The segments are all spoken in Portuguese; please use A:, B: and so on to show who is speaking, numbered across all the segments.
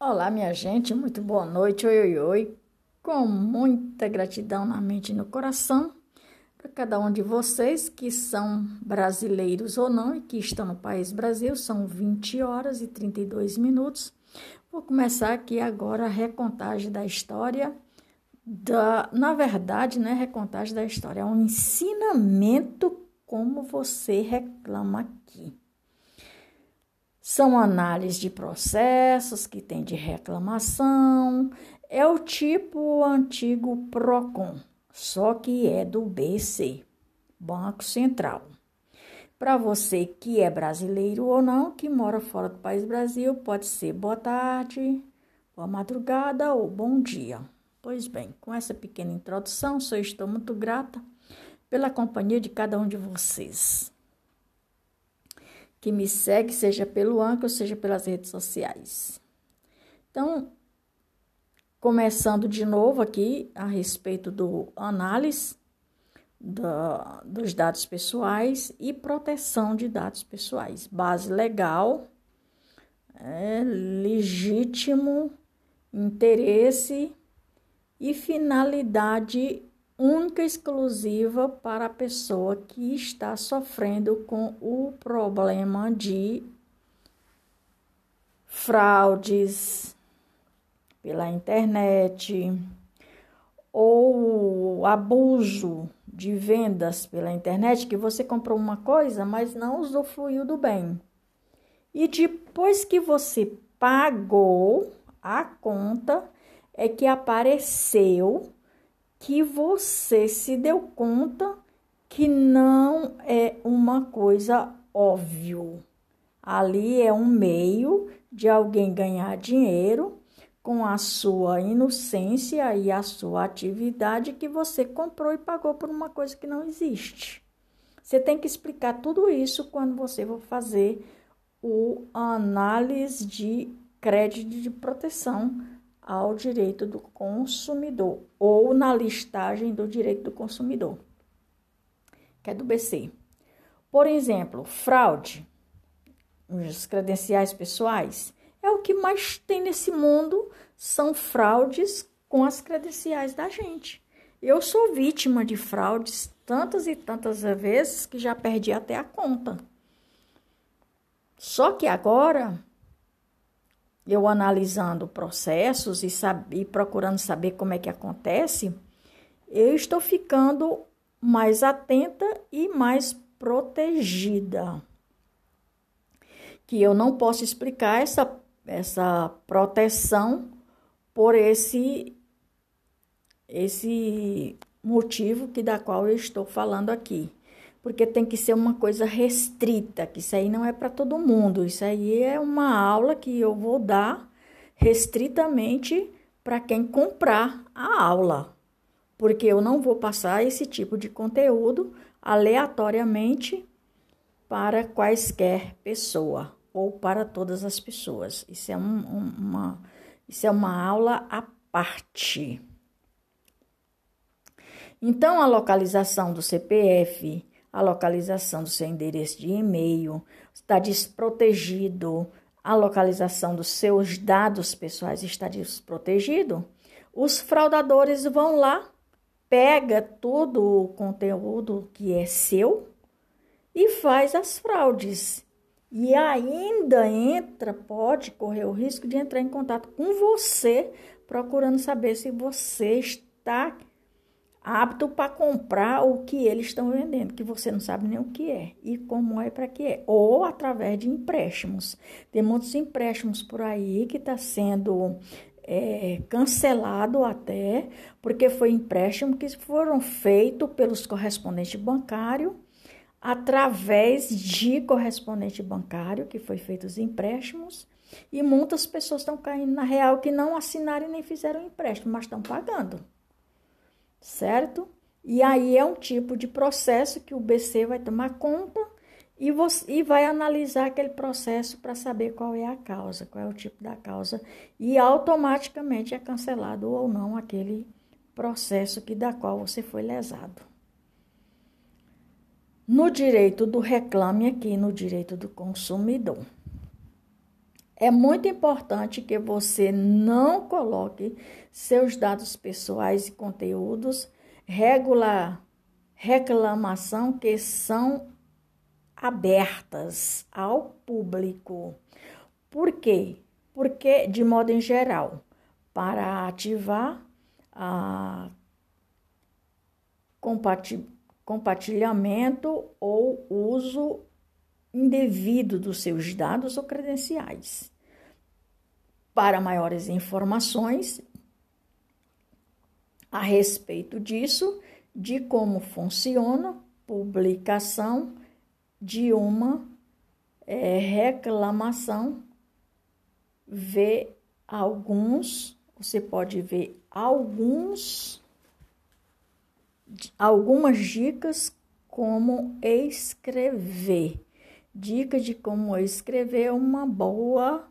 A: Olá, minha gente, muito boa noite, oi, oi, oi, com muita gratidão na mente e no coração para cada um de vocês que são brasileiros ou não e que estão no país Brasil, são 20 horas e 32 minutos. Vou começar aqui agora a recontagem da história, da, na verdade, né, recontagem da história, é um ensinamento como você reclama aqui. São análises de processos que tem de reclamação. É o tipo antigo PROCON, só que é do BC, Banco Central. Para você que é brasileiro ou não, que mora fora do país Brasil, pode ser boa tarde, boa madrugada ou bom dia. Pois bem, com essa pequena introdução, só estou muito grata pela companhia de cada um de vocês que me segue, seja pelo Anchor, seja pelas redes sociais. Então, começando de novo aqui a respeito do análise da, dos dados pessoais e proteção de dados pessoais. Base legal, é, legítimo, interesse e finalidade única e exclusiva para a pessoa que está sofrendo com o problema de fraudes pela internet ou abuso de vendas pela internet que você comprou uma coisa, mas não usufruiu do bem. E depois que você pagou a conta, é que apareceu que você se deu conta que não é uma coisa óbvio. Ali é um meio de alguém ganhar dinheiro com a sua inocência e a sua atividade que você comprou e pagou por uma coisa que não existe. Você tem que explicar tudo isso quando você for fazer o análise de crédito de proteção ao direito do consumidor ou na listagem do direito do consumidor, que é do BC. Por exemplo, fraude, os credenciais pessoais, é o que mais tem nesse mundo, são fraudes com as credenciais da gente. Eu sou vítima de fraudes tantas e tantas vezes que já perdi até a conta. Só que agora eu analisando processos e, sabe, e procurando saber como é que acontece, eu estou ficando mais atenta e mais protegida. Que eu não posso explicar essa, essa proteção por esse esse motivo que da qual eu estou falando aqui porque tem que ser uma coisa restrita, que isso aí não é para todo mundo. Isso aí é uma aula que eu vou dar restritamente para quem comprar a aula, porque eu não vou passar esse tipo de conteúdo aleatoriamente para quaisquer pessoa ou para todas as pessoas. Isso é, um, uma, isso é uma aula à parte. Então, a localização do CPF, a localização do seu endereço de e-mail, está desprotegido, a localização dos seus dados pessoais está desprotegido, os fraudadores vão lá, pega todo o conteúdo que é seu e faz as fraudes. E ainda entra, pode correr o risco de entrar em contato com você, procurando saber se você está apto para comprar o que eles estão vendendo, que você não sabe nem o que é e como é para que é, ou através de empréstimos. Tem muitos empréstimos por aí que está sendo é, cancelado até, porque foi empréstimo que foram feitos pelos correspondentes bancários através de correspondente bancário, que foi feito os empréstimos, e muitas pessoas estão caindo na real que não assinaram e nem fizeram empréstimo, mas estão pagando certo? E aí é um tipo de processo que o BC vai tomar conta e, você, e vai analisar aquele processo para saber qual é a causa, qual é o tipo da causa, e automaticamente é cancelado ou não aquele processo que da qual você foi lesado. No direito do reclame aqui, no direito do consumidor. É muito importante que você não coloque seus dados pessoais e conteúdos regular reclamação que são abertas ao público. Por quê? Porque, de modo em geral, para ativar a compartilhamento ou uso indevido dos seus dados ou credenciais. Para maiores informações a respeito disso, de como funciona publicação de uma é, reclamação, vê alguns, você pode ver alguns, algumas dicas como escrever. Dica de como escrever uma boa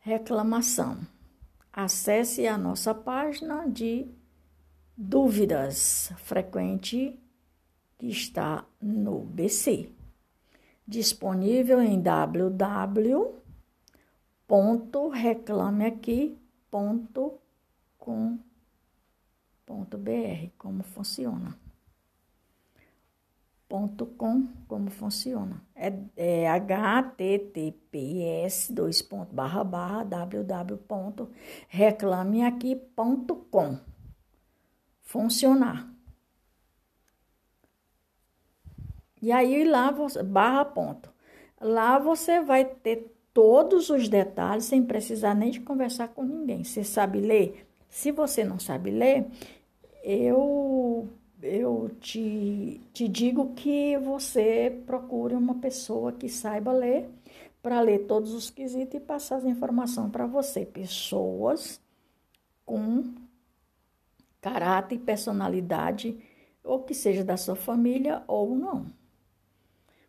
A: reclamação. Acesse a nossa página de dúvidas frequente que está no BC, disponível em www.reclameaqui.com.br, como funciona. Ponto .com, como funciona. É, é https dois ponto, barra, barra, www.reclameaqui.com. Funcionar. E aí lá você, barra ponto. Lá você vai ter todos os detalhes sem precisar nem de conversar com ninguém. Você sabe ler? Se você não sabe ler, eu eu te, te digo que você procure uma pessoa que saiba ler para ler todos os quesitos e passar as informações para você. Pessoas com caráter e personalidade, ou que seja da sua família ou não.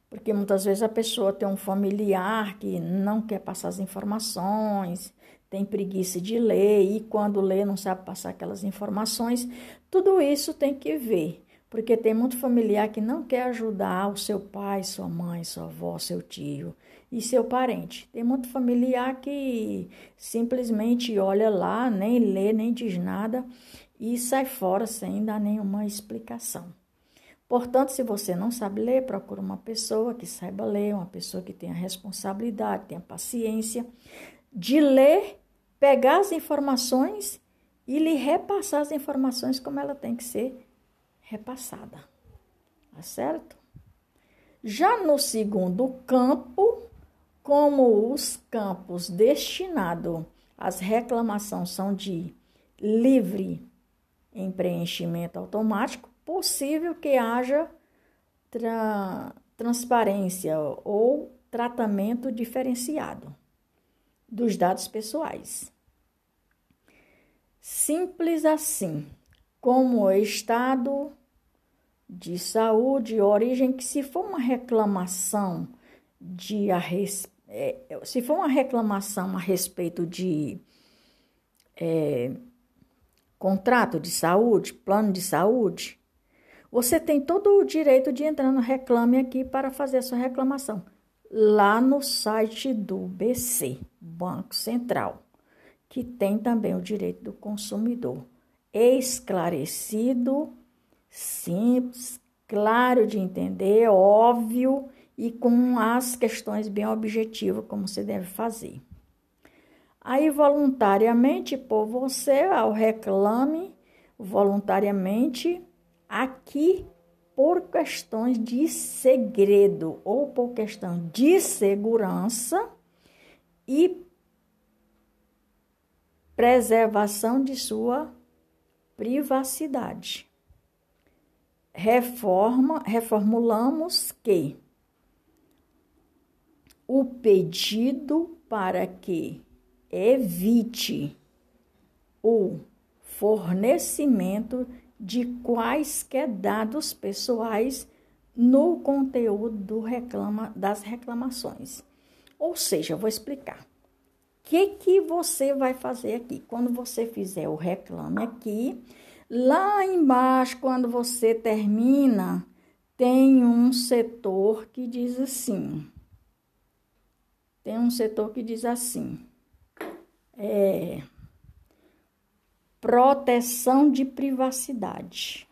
A: Porque muitas vezes a pessoa tem um familiar que não quer passar as informações, tem preguiça de ler e quando lê não sabe passar aquelas informações. Tudo isso tem que ver, porque tem muito familiar que não quer ajudar o seu pai, sua mãe, sua avó, seu tio e seu parente. Tem muito familiar que simplesmente olha lá, nem lê, nem diz nada e sai fora sem dar nenhuma explicação. Portanto, se você não sabe ler, procure uma pessoa que saiba ler, uma pessoa que tenha responsabilidade, tenha paciência de ler, pegar as informações e lhe repassar as informações como ela tem que ser repassada. Tá certo? Já no segundo campo, como os campos destinados às reclamações são de livre em preenchimento automático, possível que haja tra transparência ou tratamento diferenciado dos dados pessoais. Simples assim, como o estado de saúde, origem, que se for uma reclamação de a res, é, se for uma reclamação a respeito de é, contrato de saúde, plano de saúde, você tem todo o direito de entrar no Reclame Aqui para fazer a sua reclamação. Lá no site do BC, Banco Central, que tem também o direito do consumidor. Esclarecido, simples, claro de entender, óbvio e com as questões bem objetivas, como você deve fazer. Aí, voluntariamente, por você, ao reclame, voluntariamente, Aqui, por questões de segredo ou por questão de segurança e preservação de sua privacidade. Reforma, reformulamos que o pedido para que evite o fornecimento de quaisquer dados pessoais no conteúdo do reclama, das reclamações. Ou seja, vou explicar. O que, que você vai fazer aqui? Quando você fizer o reclame aqui, lá embaixo, quando você termina, tem um setor que diz assim: tem um setor que diz assim: é, proteção de privacidade.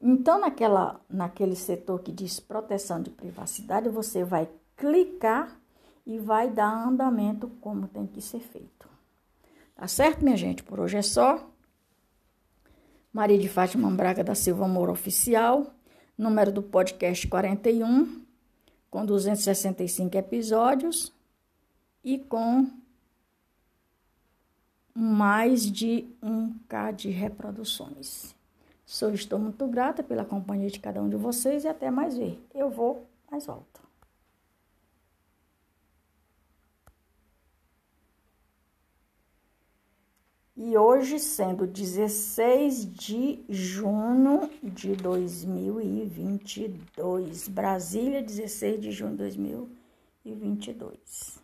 A: Então, naquela, naquele setor que diz proteção de privacidade, você vai clicar e vai dar andamento como tem que ser feito. Tá certo, minha gente? Por hoje é só. Maria de Fátima Braga da Silva Moura Oficial, número do podcast 41, com 265 episódios e com mais de 1K de reproduções. Sou, estou muito grata pela companhia de cada um de vocês e até mais ver. Eu vou, mas volto. E hoje, sendo 16 de junho de 2022, Brasília, 16 de junho de 2022.